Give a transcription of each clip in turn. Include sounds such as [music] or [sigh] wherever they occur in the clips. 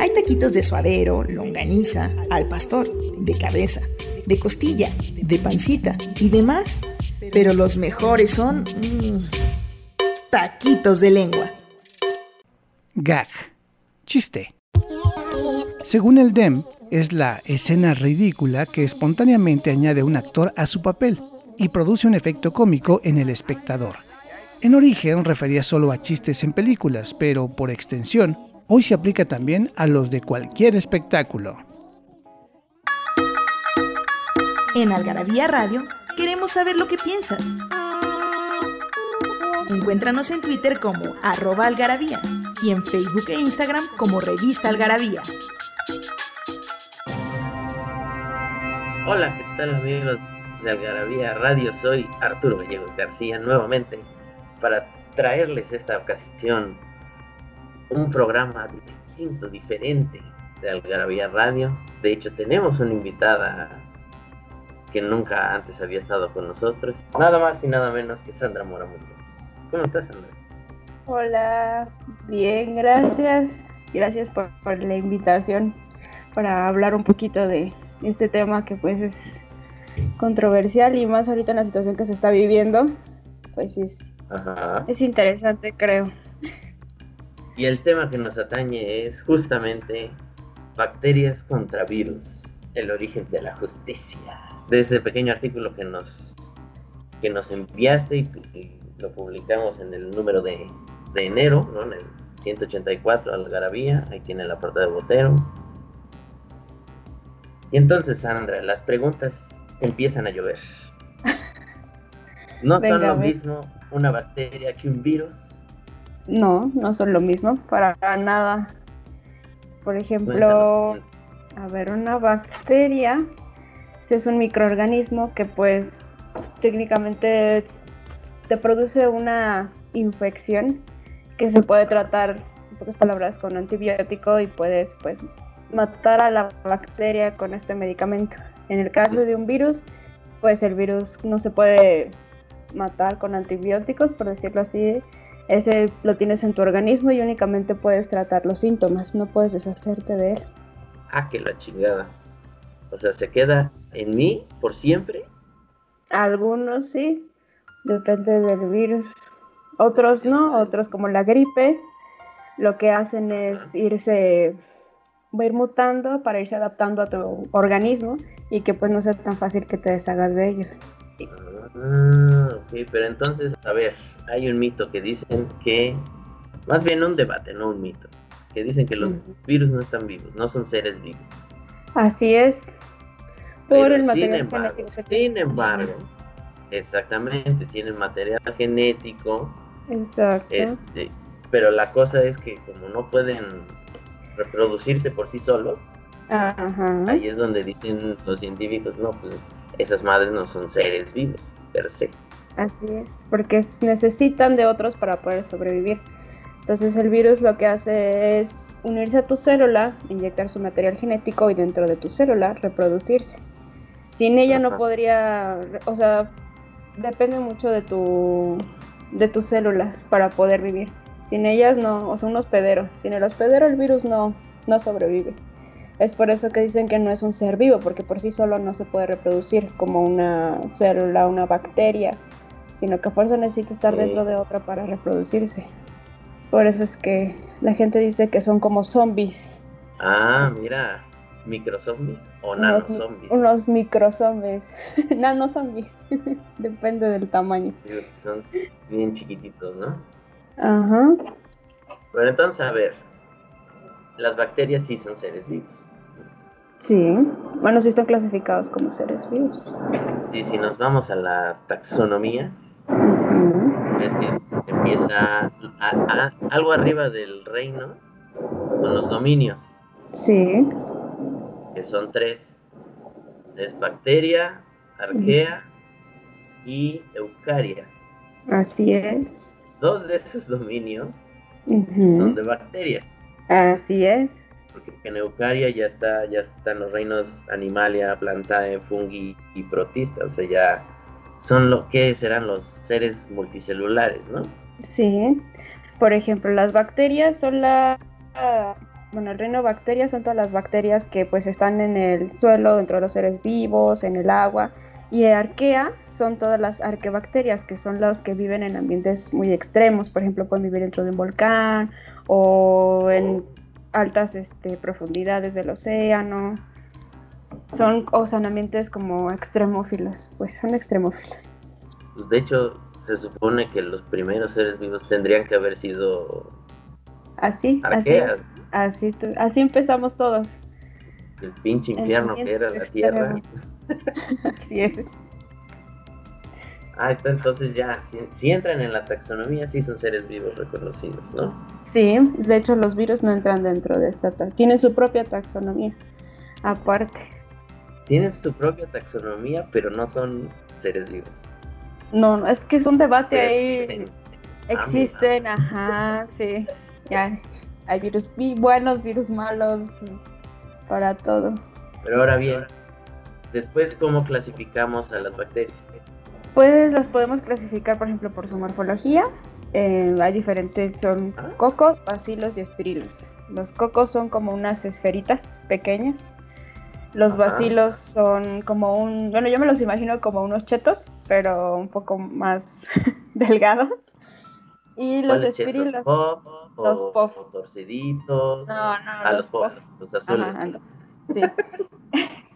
Hay taquitos de suadero, longaniza, al pastor, de cabeza, de costilla, de pancita y demás. Pero los mejores son mm, taquitos de lengua. Gag. Chiste. Según el DEM, es la escena ridícula que espontáneamente añade un actor a su papel y produce un efecto cómico en el espectador. En origen refería solo a chistes en películas, pero por extensión, hoy se aplica también a los de cualquier espectáculo. En Algarabía Radio queremos saber lo que piensas. Encuéntranos en Twitter como arroba algarabía y en Facebook e Instagram como revista algarabía. Hola, ¿qué tal amigos de Algarabía Radio? Soy Arturo Gallegos García nuevamente para traerles esta ocasión un programa distinto, diferente de Algarabía Radio. De hecho, tenemos una invitada que nunca antes había estado con nosotros. Nada más y nada menos que Sandra Mora ¿Cómo estás, Sandra? Hola, bien, gracias. Gracias por, por la invitación para hablar un poquito de este tema que pues es controversial y más ahorita en la situación que se está viviendo, pues es, es interesante, creo. Y el tema que nos atañe es justamente bacterias contra virus, el origen de la justicia. De este pequeño artículo que nos, que nos enviaste y, lo publicamos en el número de, de enero, ¿no? en el 184 Algarabía, aquí en el apartado de Botero y entonces, Sandra, las preguntas empiezan a llover. ¿No son lo mismo una bacteria que un virus? No, no son lo mismo, para nada. Por ejemplo, a ver, una bacteria es un microorganismo que pues técnicamente te produce una infección que se puede tratar, en pocas palabras, con antibiótico y puedes pues matar a la bacteria con este medicamento. En el caso de un virus, pues el virus no se puede matar con antibióticos, por decirlo así. Ese lo tienes en tu organismo y únicamente puedes tratar los síntomas, no puedes deshacerte de él. Ah, que la chingada. O sea, se queda en mí por siempre. Algunos sí, depende del virus. Otros no, otros como la gripe, lo que hacen es irse va a ir mutando para irse adaptando a tu organismo y que pues no sea tan fácil que te deshagas de ellos. Ah, ok, pero entonces, a ver, hay un mito que dicen que, más bien un debate, no un mito, que dicen que los virus no están vivos, no son seres vivos. Así es. Por el material sin embargo, sin embargo, exactamente, tienen material genético. Exacto. Este, pero la cosa es que como no pueden reproducirse por sí solos, ahí es donde dicen los científicos, no, pues esas madres no son seres vivos, per se. Así es, porque necesitan de otros para poder sobrevivir. Entonces el virus lo que hace es unirse a tu célula, inyectar su material genético y dentro de tu célula reproducirse. Sin ella no podría, o sea, depende mucho de tu de tus células para poder vivir. Sin ellas no, o sea, un hospedero. Sin el hospedero el virus no, no sobrevive. Es por eso que dicen que no es un ser vivo, porque por sí solo no se puede reproducir como una célula, una bacteria, sino que a fuerza necesita estar dentro de otra para reproducirse. Por eso es que la gente dice que son como zombies. Ah, mira, microzombies o nanozombies. Unos microzombies, [laughs] nanozombies, [laughs] depende del tamaño. Sí, son bien chiquititos, ¿no? Ajá. Bueno, entonces, a ver, las bacterias sí son seres vivos. Sí, bueno, sí están clasificados como seres vivos. Sí, si nos vamos a la taxonomía, es que empieza algo arriba del reino, son los dominios. Sí. que son tres. Es bacteria, arquea y eucaria. Así es. Dos de esos dominios son de bacterias. Así es. Porque en eucaria ya está, ya están los reinos animalia, plantae, fungi y protista. O sea, ya son lo que serán los seres multicelulares, ¿no? Sí. Por ejemplo, las bacterias son la bueno, el reino bacterias son todas las bacterias que pues están en el suelo, dentro de los seres vivos, en el agua. Y arquea son todas las arquebacterias, que son los que viven en ambientes muy extremos. Por ejemplo, pueden vivir dentro de un volcán o en altas este, profundidades del océano. Son, o sea, ambientes como extremófilos, pues son extremófilos. Pues, de hecho, se supone que los primeros seres vivos tendrían que haber sido así, arqueas. así, así, empezamos todos. El pinche infierno que era la tierra. [laughs] así es. Ah, está entonces ya, si, entran en la taxonomía, sí son seres vivos reconocidos, ¿no? Sí, de hecho los virus no entran dentro de esta, tienen su propia taxonomía, aparte. Tienen su propia taxonomía, pero no son seres vivos. No, no es que es un debate ahí. Existen, ajá, sí. Ya, hay virus buenos, virus malos, para todo. Pero ahora bien, después, ¿cómo clasificamos a las bacterias? Pues las podemos clasificar, por ejemplo, por su morfología. Eh, hay diferentes, son ah. cocos, bacilos y espirilos. Los cocos son como unas esferitas pequeñas. Los bacilos son como un, bueno, yo me los imagino como unos chetos, pero un poco más [laughs] delgados. Y los espirilos. los pop. torciditos. No, no, ah, los, pop, los azules. sí. [laughs]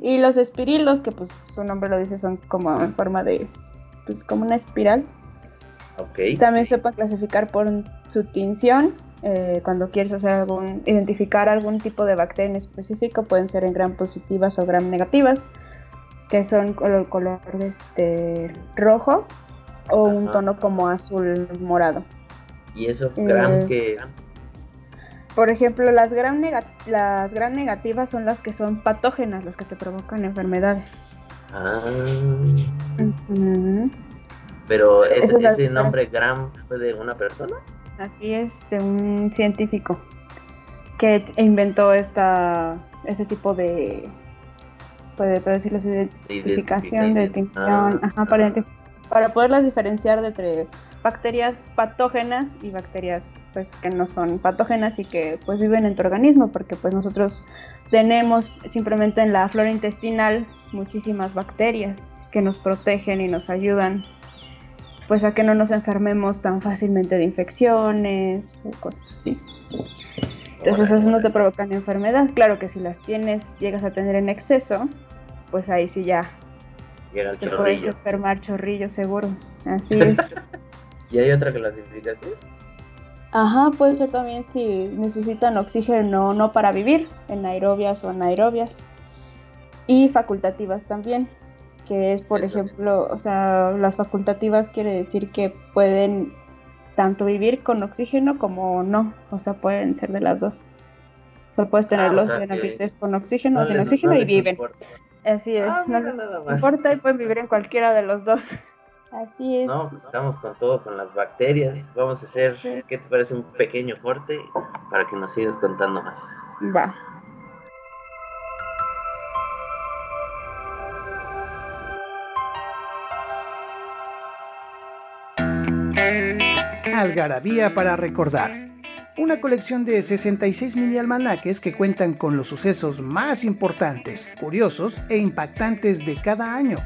Y los espirilos, que pues su nombre lo dice, son como en forma de, pues como una espiral. Okay. También se puede clasificar por su tinción. Eh, cuando quieres hacer algún, identificar algún tipo de bacteria en específico, pueden ser en gram positivas o gram negativas, que son color, color este, rojo o un tono como azul morado. ¿Y esos grams eh, que por ejemplo, las gram, las gram negativas son las que son patógenas, las que te provocan enfermedades. Ah. Pero ese, nombre gram fue de una persona. Así es, de un científico que inventó esta ese tipo de puede decirlo de identificación, de distinción, ah. para, para poderlas diferenciar entre bacterias patógenas y bacterias pues que no son patógenas y que pues viven en tu organismo porque pues nosotros tenemos simplemente en la flora intestinal muchísimas bacterias que nos protegen y nos ayudan pues a que no nos enfermemos tan fácilmente de infecciones o cosas así. Entonces esas no te provocan enfermedad. Claro que si las tienes, llegas a tener en exceso, pues ahí sí ya Llega el te chorrillo. puedes enfermar chorrillo seguro. Así es. [laughs] ¿Y hay otra clasificación? Ajá, puede ser también si necesitan oxígeno no para vivir, en aerobias o anaerobias. Y facultativas también, que es, por ejemplo, o sea, las facultativas quiere decir que pueden tanto vivir con oxígeno como no, o sea, pueden ser de las dos. O sea, puedes tenerlos ah, en ambientes con oxígeno o sin oxígeno y viven. Así es, ah, no les importa y pueden vivir en cualquiera de los dos. [laughs] Así es. No, pues estamos con todo, con las bacterias. Vamos a hacer, ¿qué te parece? Un pequeño corte para que nos sigas contando más. Va. Algarabía para recordar. Una colección de 66 mini almanaques que cuentan con los sucesos más importantes, curiosos e impactantes de cada año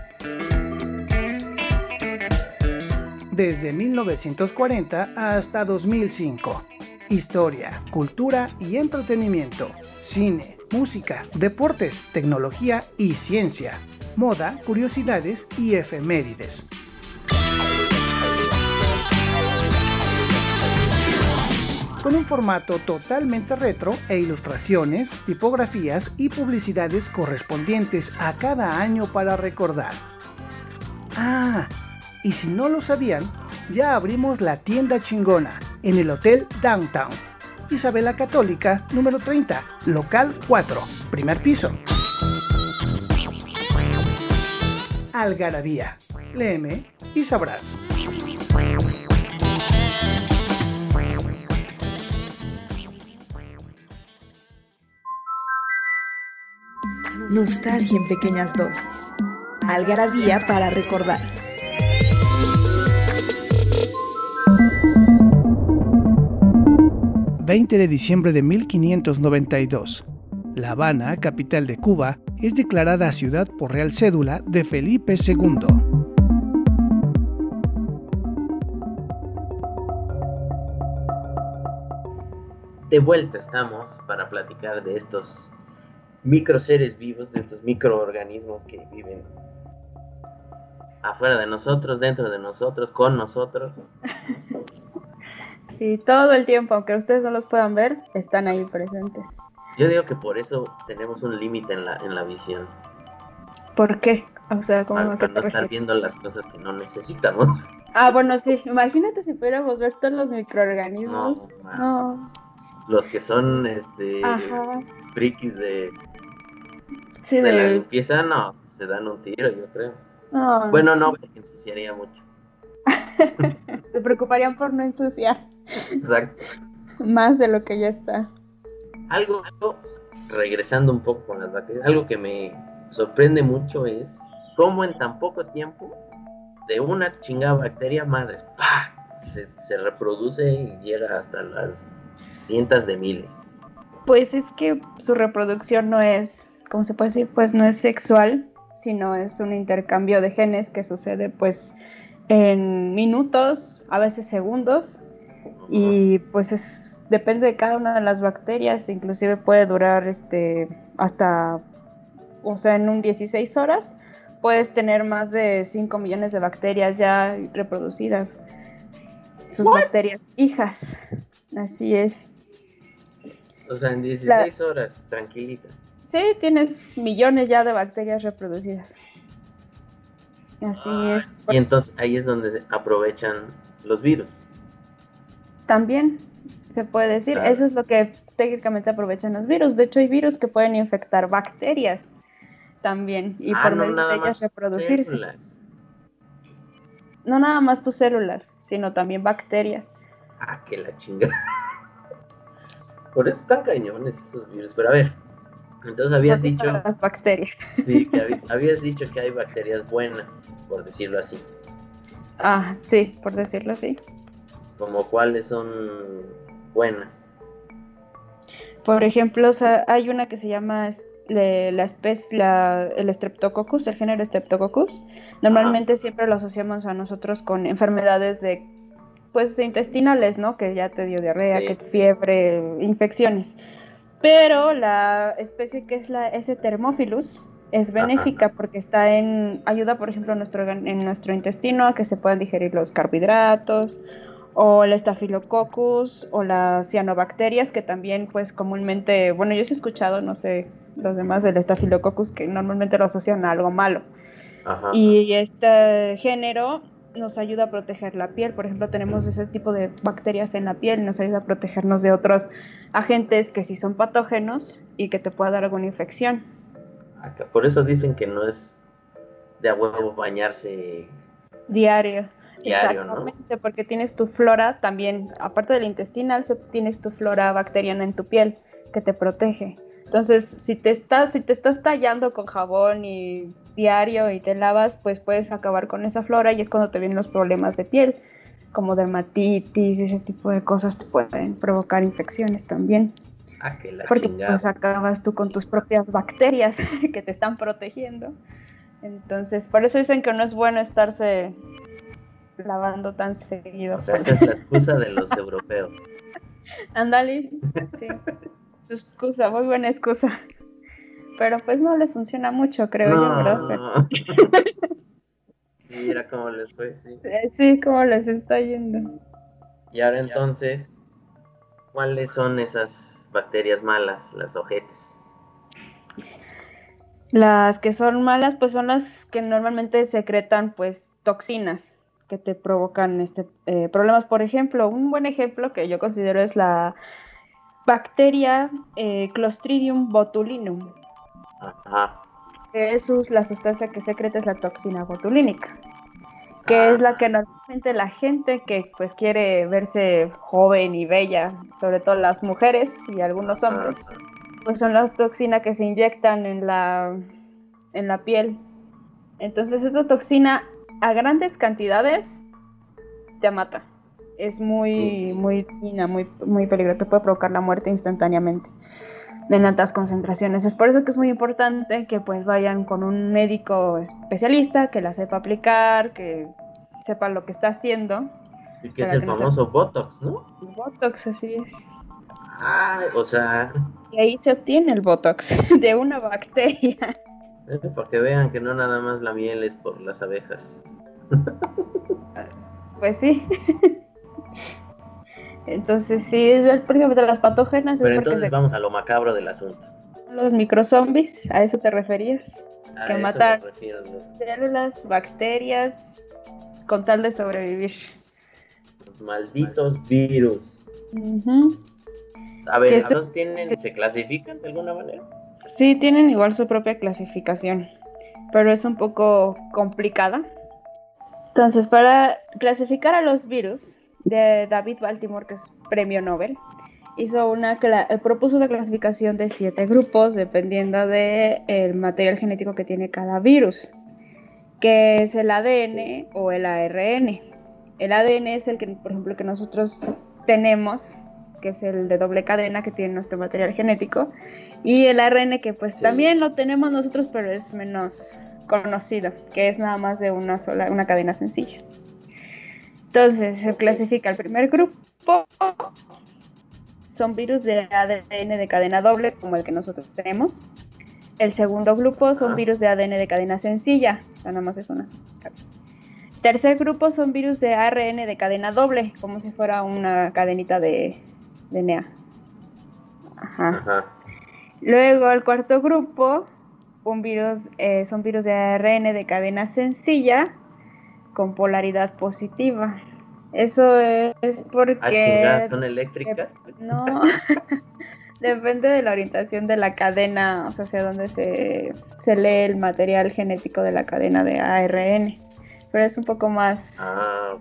desde 1940 hasta 2005. Historia, cultura y entretenimiento, cine, música, deportes, tecnología y ciencia, moda, curiosidades y efemérides. Con un formato totalmente retro e ilustraciones, tipografías y publicidades correspondientes a cada año para recordar. Ah, y si no lo sabían, ya abrimos la tienda chingona en el Hotel Downtown. Isabela Católica, número 30, local 4, primer piso. Algarabía. Léeme y sabrás. Nostalgia en pequeñas dosis. Algarabía para recordar. ...20 de diciembre de 1592... La Habana, capital de Cuba, es declarada ciudad por Real Cédula de Felipe II. De vuelta estamos para platicar de estos micro seres vivos, de estos microorganismos que viven afuera de nosotros, dentro de nosotros, con nosotros. Sí, todo el tiempo, aunque ustedes no los puedan ver, están ahí presentes. Yo digo que por eso tenemos un límite en la, en la visión. ¿Por qué? O sea, ¿cómo para, para no estar viendo las cosas que no necesitamos. Ah, bueno, sí. Imagínate si pudiéramos ver todos los microorganismos. No. no. Los que son, este, frikis de, sí, de, la limpieza, no, se dan un tiro, yo creo. No. Bueno, no, ensuciaría mucho. [laughs] se preocuparían por no ensuciar. Exacto. Más de lo que ya está. Algo, regresando un poco con las bacterias, algo que me sorprende mucho es cómo en tan poco tiempo de una chingada bacteria madre Se, se, reproduce y llega hasta las cientos de miles. Pues es que su reproducción no es, ¿cómo se puede decir? Pues no es sexual, sino es un intercambio de genes que sucede pues en minutos, a veces segundos, y pues es depende de cada una de las bacterias, inclusive puede durar este hasta, o sea, en un 16 horas puedes tener más de 5 millones de bacterias ya reproducidas. Sus bacterias hijas. Así es. O sea, en 16 horas, tranquilita. Sí, tienes millones ya de bacterias reproducidas. Así es. Y entonces ahí es donde aprovechan los virus. También, se puede decir. Eso es lo que técnicamente aprovechan los virus. De hecho, hay virus que pueden infectar bacterias también y ah, por medio de ellas reproducirse. No nada más tus células, sino también bacterias. Ah, que la chingada. [laughs] Por eso están cañones esos virus. Pero a ver, entonces habías dicho. Las bacterias. Sí, que [laughs] habías dicho que hay bacterias buenas, por decirlo así. Ah, sí, por decirlo así. Como cuáles son buenas. Por ejemplo, hay una que se llama la especie, el Streptococcus, el género Streptococcus. Normalmente siempre lo asociamos a nosotros con enfermedades de pues intestinales, ¿no? Que ya te dio diarrea, que fiebre, infecciones. Pero la especie que es la S. thermophilus es benéfica porque está en ayuda, por ejemplo, nuestro, en nuestro intestino a que se puedan digerir los carbohidratos o el estafilococcus o las cianobacterias que también pues comúnmente, bueno yo he escuchado, no sé los demás del estafilococcus que normalmente lo asocian a algo malo. Y este género nos ayuda a proteger la piel, por ejemplo tenemos ese tipo de bacterias en la piel, nos ayuda a protegernos de otros agentes que sí son patógenos y que te pueda dar alguna infección. Por eso dicen que no es de a huevo bañarse diario. Exactamente, porque tienes tu flora también, aparte del intestinal, tienes tu flora bacteriana en tu piel que te protege. Entonces, si te estás, si te estás tallando con jabón y diario y te lavas, pues puedes acabar con esa flora y es cuando te vienen los problemas de piel, como dermatitis, ese tipo de cosas te pueden provocar infecciones también. Ah, que la porque pues acabas tú con tus propias bacterias [laughs] que te están protegiendo. Entonces, por eso dicen que no es bueno estarse lavando tan seguido. O sea, esa es la excusa de los europeos. [laughs] Ándale, sí. Su excusa, muy buena excusa. Pero pues no les funciona mucho, creo yo, ¿verdad? Mira cómo les fue, sí. [laughs] Sí, cómo les está yendo. Y ahora entonces, ¿cuáles son esas bacterias malas, las ojetes? Las que son malas, pues son las que normalmente secretan, pues, toxinas que te provocan este, eh, problemas. Por ejemplo, un buen ejemplo que yo considero es la bacteria eh, Clostridium botulinum. Ajá. Es la sustancia que secreta es la toxina botulínica, que es la que normalmente la gente que pues quiere verse joven y bella, sobre todo las mujeres y algunos hombres, pues son las toxinas que se inyectan en la, en la piel. Entonces esta toxina a grandes cantidades te mata. Es muy, muy muy, muy peligrosa, puede provocar la muerte instantáneamente en altas concentraciones. Es por eso que es muy importante que pues vayan con un médico especialista que la sepa aplicar, que sepa lo que está haciendo. Y que es el famoso Botox, ¿no? Botox, así es. Ah, o sea. Y ahí se obtiene el Botox [laughs] de una bacteria. Eh, para que vean que no nada más la miel es por las abejas. Pues sí. [laughs] Entonces, sí, es prácticamente las patógenas. Pero entonces vamos a lo macabro del asunto. Los microzombies, ¿a eso te referías? que matar células, bacterias, con tal de sobrevivir. Los malditos virus. A ver, este tienen, se clasifican de alguna manera? Sí, tienen igual su propia clasificación, pero es un poco complicada. Entonces, para clasificar a los virus, de David Baltimore, que es premio Nobel, hizo una eh, propuso una clasificación de siete grupos dependiendo del el material genético que tiene cada virus, que es el ADN o el ARN. El ADN es el que, por ejemplo, que nosotros tenemos, que es el de doble cadena que tiene nuestro material genético, y el ARN que pues también lo tenemos nosotros, pero es menos conocido, que es nada más de una sola, una cadena sencilla. Entonces se clasifica el primer grupo, son virus de ADN de cadena doble, como el que nosotros tenemos. El segundo grupo son virus de ADN de cadena sencilla, nada más es una. Tercer grupo son virus de ARN de cadena doble, como si fuera una cadenita de DNA. Ajá. Luego el cuarto grupo un virus, eh, son virus de ARN de cadena sencilla, con polaridad positiva. Eso es porque... Ah, ¿Son eléctricas? No, [laughs] depende de la orientación de la cadena, o sea, hacia dónde se, se lee el material genético de la cadena de ARN. Pero es un poco más ah,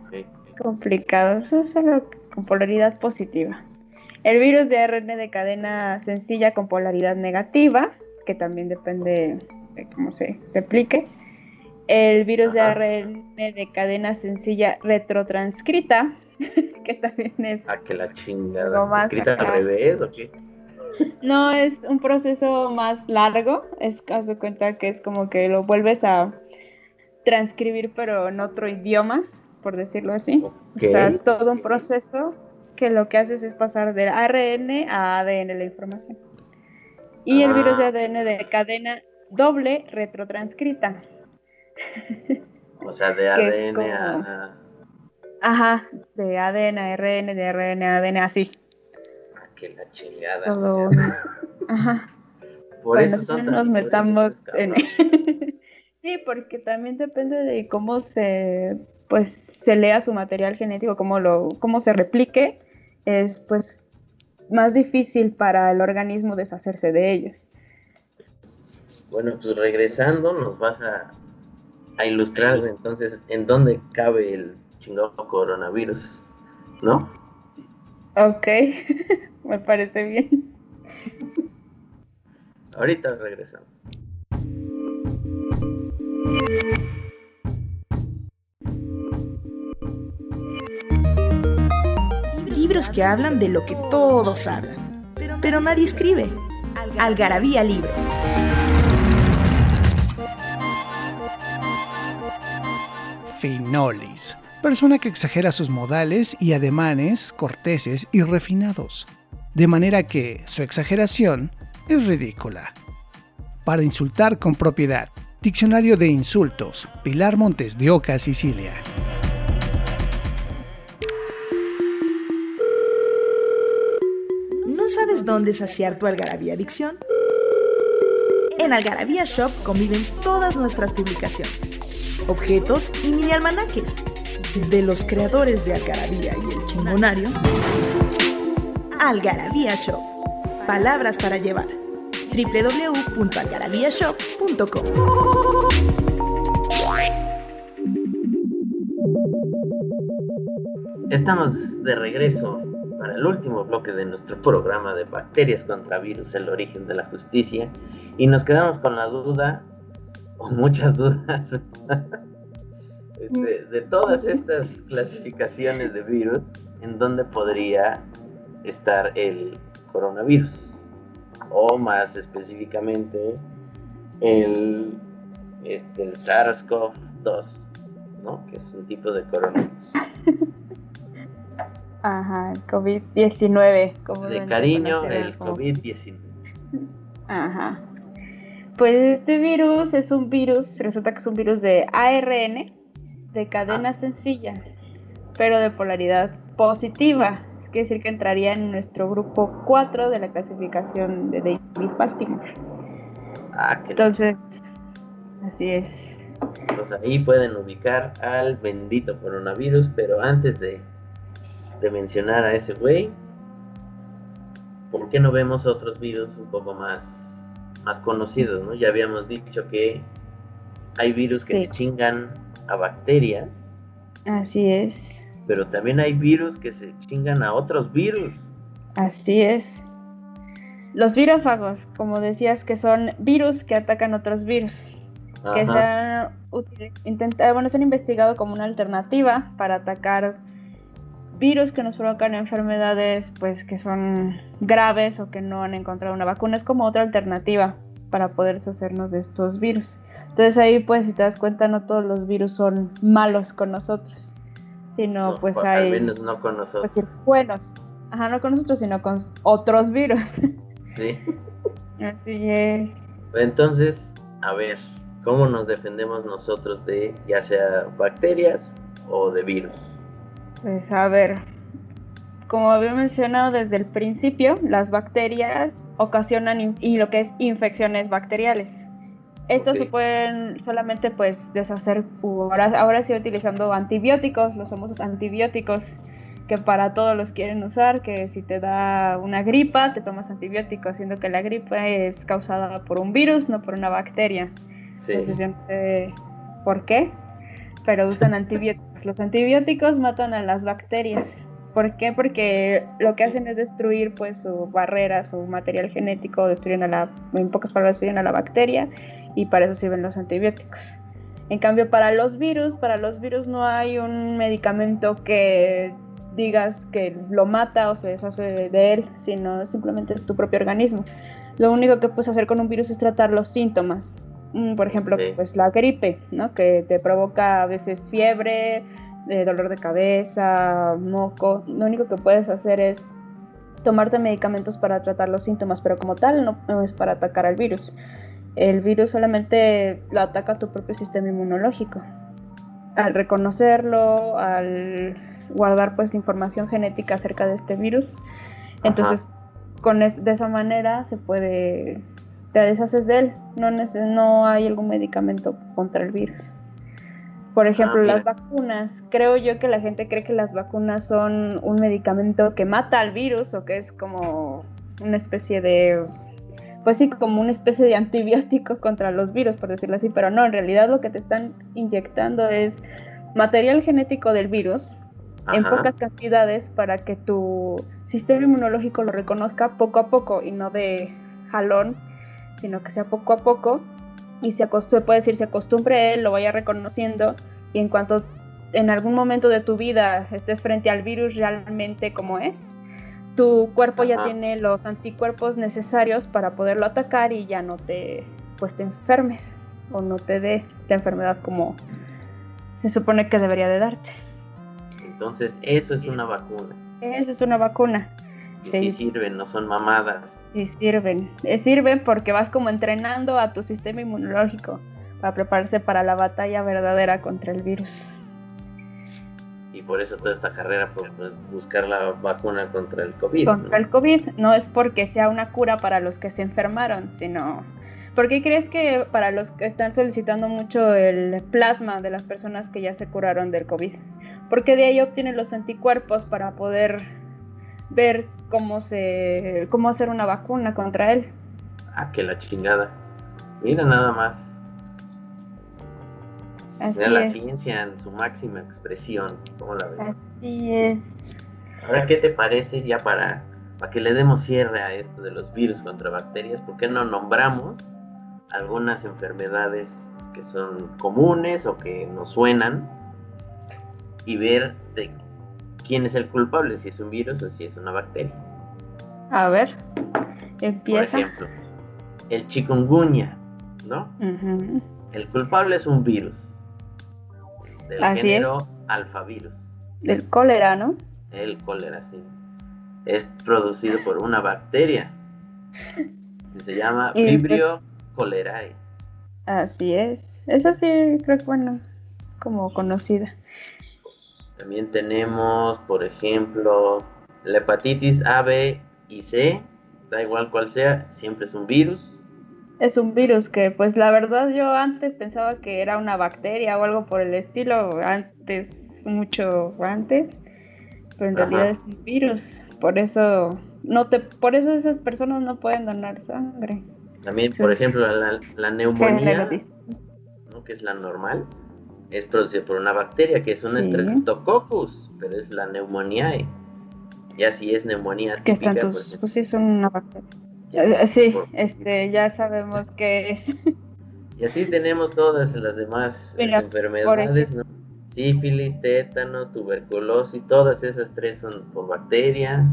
complicado. Eso es algo con polaridad positiva. El virus de ARN de cadena sencilla con polaridad negativa, que también depende de cómo se replique el virus de ARN de cadena sencilla retrotranscrita, [laughs] que también es... Ah, que la chingada. ¿Escrita al revés o qué? No, es un proceso más largo. Es caso cuenta que es como que lo vuelves a transcribir, pero en otro idioma, por decirlo así. O sea, es todo un proceso que lo que haces es pasar de ARN a ADN la información. Y el virus de ah. ADN de cadena doble retrotranscrita. [laughs] O sea, de ADN a... Ajá, de ADN a RN, de RN a ADN, así. Ah, que la chingada. Todo... [laughs] Ajá. Por eso son nos metamos en... [laughs] sí, porque también depende de cómo se, pues, se lea su material genético, cómo, lo, cómo se replique, es pues más difícil para el organismo deshacerse de ellos. Bueno, pues regresando, nos vas a a ilustrar entonces en dónde cabe el chingado coronavirus, ¿no? Ok, [laughs] me parece bien. Ahorita regresamos. Libros que hablan de lo que todos hablan, pero nadie escribe. Algarabía Libros. Finolis, persona que exagera sus modales y ademanes corteses y refinados, de manera que su exageración es ridícula. Para insultar con propiedad, Diccionario de Insultos, Pilar Montes de Oca, Sicilia. ¿No sabes dónde saciar tu algarabía adicción? En Algarabía Shop conviven todas nuestras publicaciones objetos y mini almanaques de los creadores de Algarabía y el Chingonario. Algarabía Shop. palabras para llevar. www.algarabíashop.com Estamos de regreso para el último bloque de nuestro programa de bacterias contra virus, el origen de la justicia, y nos quedamos con la duda, muchas dudas, este, de todas estas clasificaciones de virus, en dónde podría estar el coronavirus, o más específicamente el, este, el SARS-CoV-2, ¿no? que es un tipo de coronavirus. [laughs] Ajá, el COVID-19. De cariño, el COVID-19. Ajá. Pues este virus es un virus, resulta que es un virus de ARN, de cadena ah. sencilla, pero de polaridad positiva. Es decir que entraría en nuestro grupo 4 de la clasificación de David Baltimore. Ah, qué Entonces, así es. Pues ahí pueden ubicar al bendito coronavirus, pero antes de de mencionar a ese güey, ¿por qué no vemos otros virus un poco más, más conocidos? ¿no? Ya habíamos dicho que hay virus que se chingan a bacterias. Así es. Pero también hay virus que se chingan a otros virus. Así es. Los virófagos, como decías, que son virus que atacan otros virus. Que se han, bueno, se han investigado como una alternativa para atacar virus que nos provocan enfermedades pues que son graves o que no han encontrado una vacuna es como otra alternativa para poder deshacernos de estos virus. Entonces ahí pues si te das cuenta no todos los virus son malos con nosotros, sino pues hay al menos no con nosotros. Pues, buenos. Ajá, no con nosotros, sino con otros virus. Sí. [laughs] Así es. Entonces, a ver, ¿cómo nos defendemos nosotros de ya sea bacterias o de virus? Pues a ver, como había mencionado desde el principio, las bacterias ocasionan y lo que es infecciones bacteriales. Estos se pueden solamente pues deshacer, ahora, ahora sí utilizando antibióticos, los famosos antibióticos que para todos los quieren usar, que si te da una gripa te tomas antibióticos, siendo que la gripa es causada por un virus, no por una bacteria. Sí. ¿Por qué? Pero usan antibióticos los antibióticos matan a las bacterias. ¿Por qué? Porque lo que hacen es destruir pues su barrera, su material genético, destruyen a la, en pocas palabras, destruyen a la bacteria y para eso sirven los antibióticos. En cambio, para los virus, para los virus no hay un medicamento que digas que lo mata o se deshace de él, sino simplemente tu propio organismo. Lo único que puedes hacer con un virus es tratar los síntomas. Mm, por ejemplo, pues la gripe, ¿no? Que te provoca a veces fiebre, eh, dolor de cabeza, moco. Lo único que puedes hacer es tomarte medicamentos para tratar los síntomas, pero como tal no, es para atacar al virus. El virus solamente lo ataca tu propio sistema inmunológico. Al reconocerlo, al guardar pues información genética acerca de este virus, entonces con de esa manera se puede te deshaces de él. No, no hay algún medicamento contra el virus. Por ejemplo, ah, las vacunas. Creo yo que la gente cree que las vacunas son un medicamento que mata al virus o que es como una especie de, pues sí, como una especie de antibiótico contra los virus, por decirlo así. Pero no, en realidad lo que te están inyectando es material genético del virus en pocas cantidades para que tu sistema inmunológico lo reconozca poco a poco y no de jalón sino que sea poco a poco y se, puede decir se acostumbre él, lo vaya reconociendo y en cuanto en algún momento de tu vida estés frente al virus realmente como es, tu cuerpo ya tiene los anticuerpos necesarios para poderlo atacar y ya no te pues te enfermes o no te dé la enfermedad como se supone que debería de darte. Entonces, eso es una vacuna. Eso es una vacuna. sí sirven, no son mamadas. Sí, sirven. Sirven porque vas como entrenando a tu sistema inmunológico para prepararse para la batalla verdadera contra el virus. Y por eso toda esta carrera por buscar la vacuna contra el COVID. Contra el COVID no es porque sea una cura para los que se enfermaron, sino... ¿Por qué crees que para los que están solicitando mucho el plasma de las personas que ya se curaron del COVID? Porque de ahí obtienen los anticuerpos para poder ver cómo se cómo hacer una vacuna contra él. Ah, que la chingada. Mira nada más. Así Mira la ciencia en su máxima expresión. ¿Cómo la ves? Así es. Ahora, ¿qué te parece ya para, para que le demos cierre a esto de los virus contra bacterias? ¿Por qué no nombramos algunas enfermedades que son comunes o que nos suenan y ver de quién es el culpable, si es un virus o si es una bacteria? A ver, Por empieza. ejemplo, el chikungunya, ¿no? El culpable es un virus del Así género alfavirus. Del cólera, ¿no? El cólera, sí. Es producido por una bacteria que se llama Y- Vibrio cholerae. Así es. Esa sí, creo que bueno, como conocida. También tenemos, por ejemplo, la hepatitis A, B y C. Da igual cual sea, siempre es un virus. Es un virus que, pues la verdad, yo antes pensaba que era una bacteria o algo por el estilo, antes, mucho antes, pero en Ajá. realidad es un virus. Por eso, no te, por eso esas personas no pueden donar sangre. También, por ejemplo, la, neumonía, que es la normal, es producida por una bacteria que es un Sí. Streptococcus, pero es la neumoniae. Ya si es neumonía típica, ejemplo, pues sí, son una bacteria. Sí, Por- este, ya sabemos que es. [laughs] Y así tenemos todas las demás Mira, enfermedades, ¿no? Sífilis, tétano, tuberculosis, todas esas tres son por bacteria.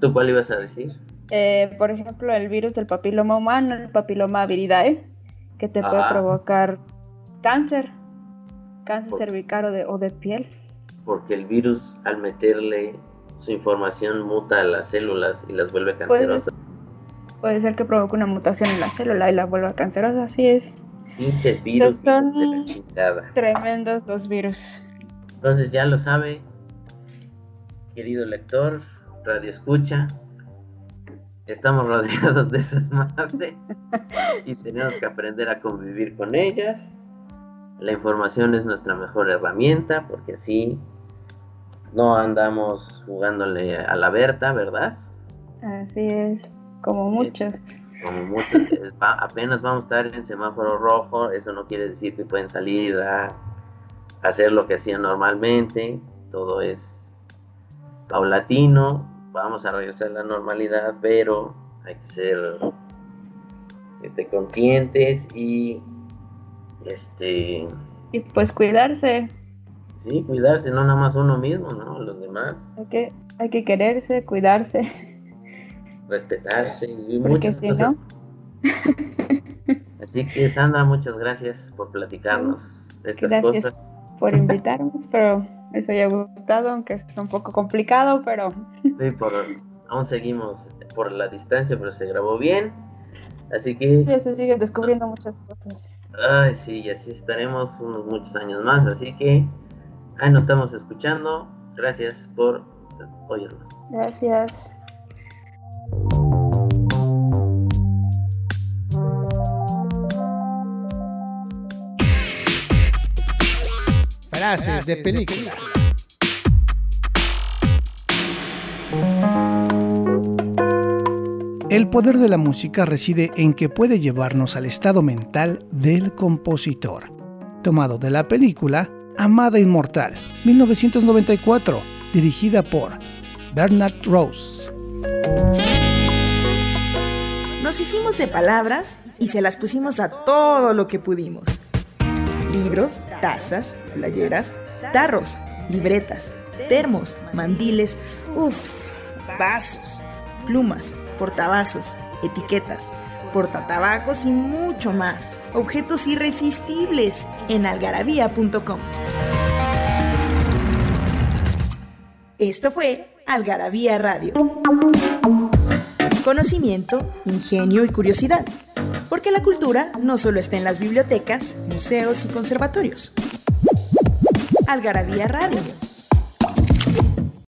¿Tú cuál ibas a decir? Eh, por ejemplo, el virus del papiloma humano, el papiloma viridae, que te puede Ajá. provocar cáncer, cáncer cervical o de, o de piel. Porque el virus al meterle su información muta a las células y las vuelve Puede- cancerosas. Puede ser que provoque una mutación en la célula y la vuelva cancerosa, así es. Pinches virus son- de la chingada. Tremendos los virus. Entonces ya lo sabe, querido lector, radio escucha. Estamos rodeados de esas madres [laughs] y tenemos que aprender a convivir con ellas. La información es nuestra mejor herramienta porque así no andamos jugándole a la Berta, ¿verdad? Así es, como muchos. Como muchos, va- apenas vamos a estar en semáforo rojo, eso no quiere decir que pueden salir a hacer lo que hacían normalmente, todo es paulatino, vamos a regresar a la normalidad, pero hay que ser este, conscientes y este Y pues cuidarse, sí, cuidarse, no nada más uno mismo, ¿no? Los demás, hay que, hay que quererse, cuidarse, respetarse y porque muchas si cosas. no, Así que Sandra, muchas gracias por platicarnos de estas Gracias. cosas. por invitarnos, pero les haya gustado, aunque es un poco complicado, pero Sí, por, aún seguimos por la distancia, pero se grabó bien. Así que, ya se siguen descubriendo muchas cosas. Ay, sí, y así estaremos unos muchos años más. Así que, ahí nos estamos escuchando. Gracias por oírnos. Gracias. Frases de película. El poder de la música reside en que puede llevarnos al estado mental del compositor. Tomado de la película Amada Inmortal, 1994, dirigida por Bernard Rose. Nos hicimos de palabras y se las pusimos a todo lo que pudimos. Libros, tazas, playeras, tarros, libretas, termos, mandiles, uff, vasos, plumas, portavasos, etiquetas, portatabacos y mucho más. Objetos irresistibles en algarabía.com. Esto fue Algarabía Radio. Conocimiento, ingenio y curiosidad. Porque la cultura no solo está en las bibliotecas, museos y conservatorios. Algarabía Radio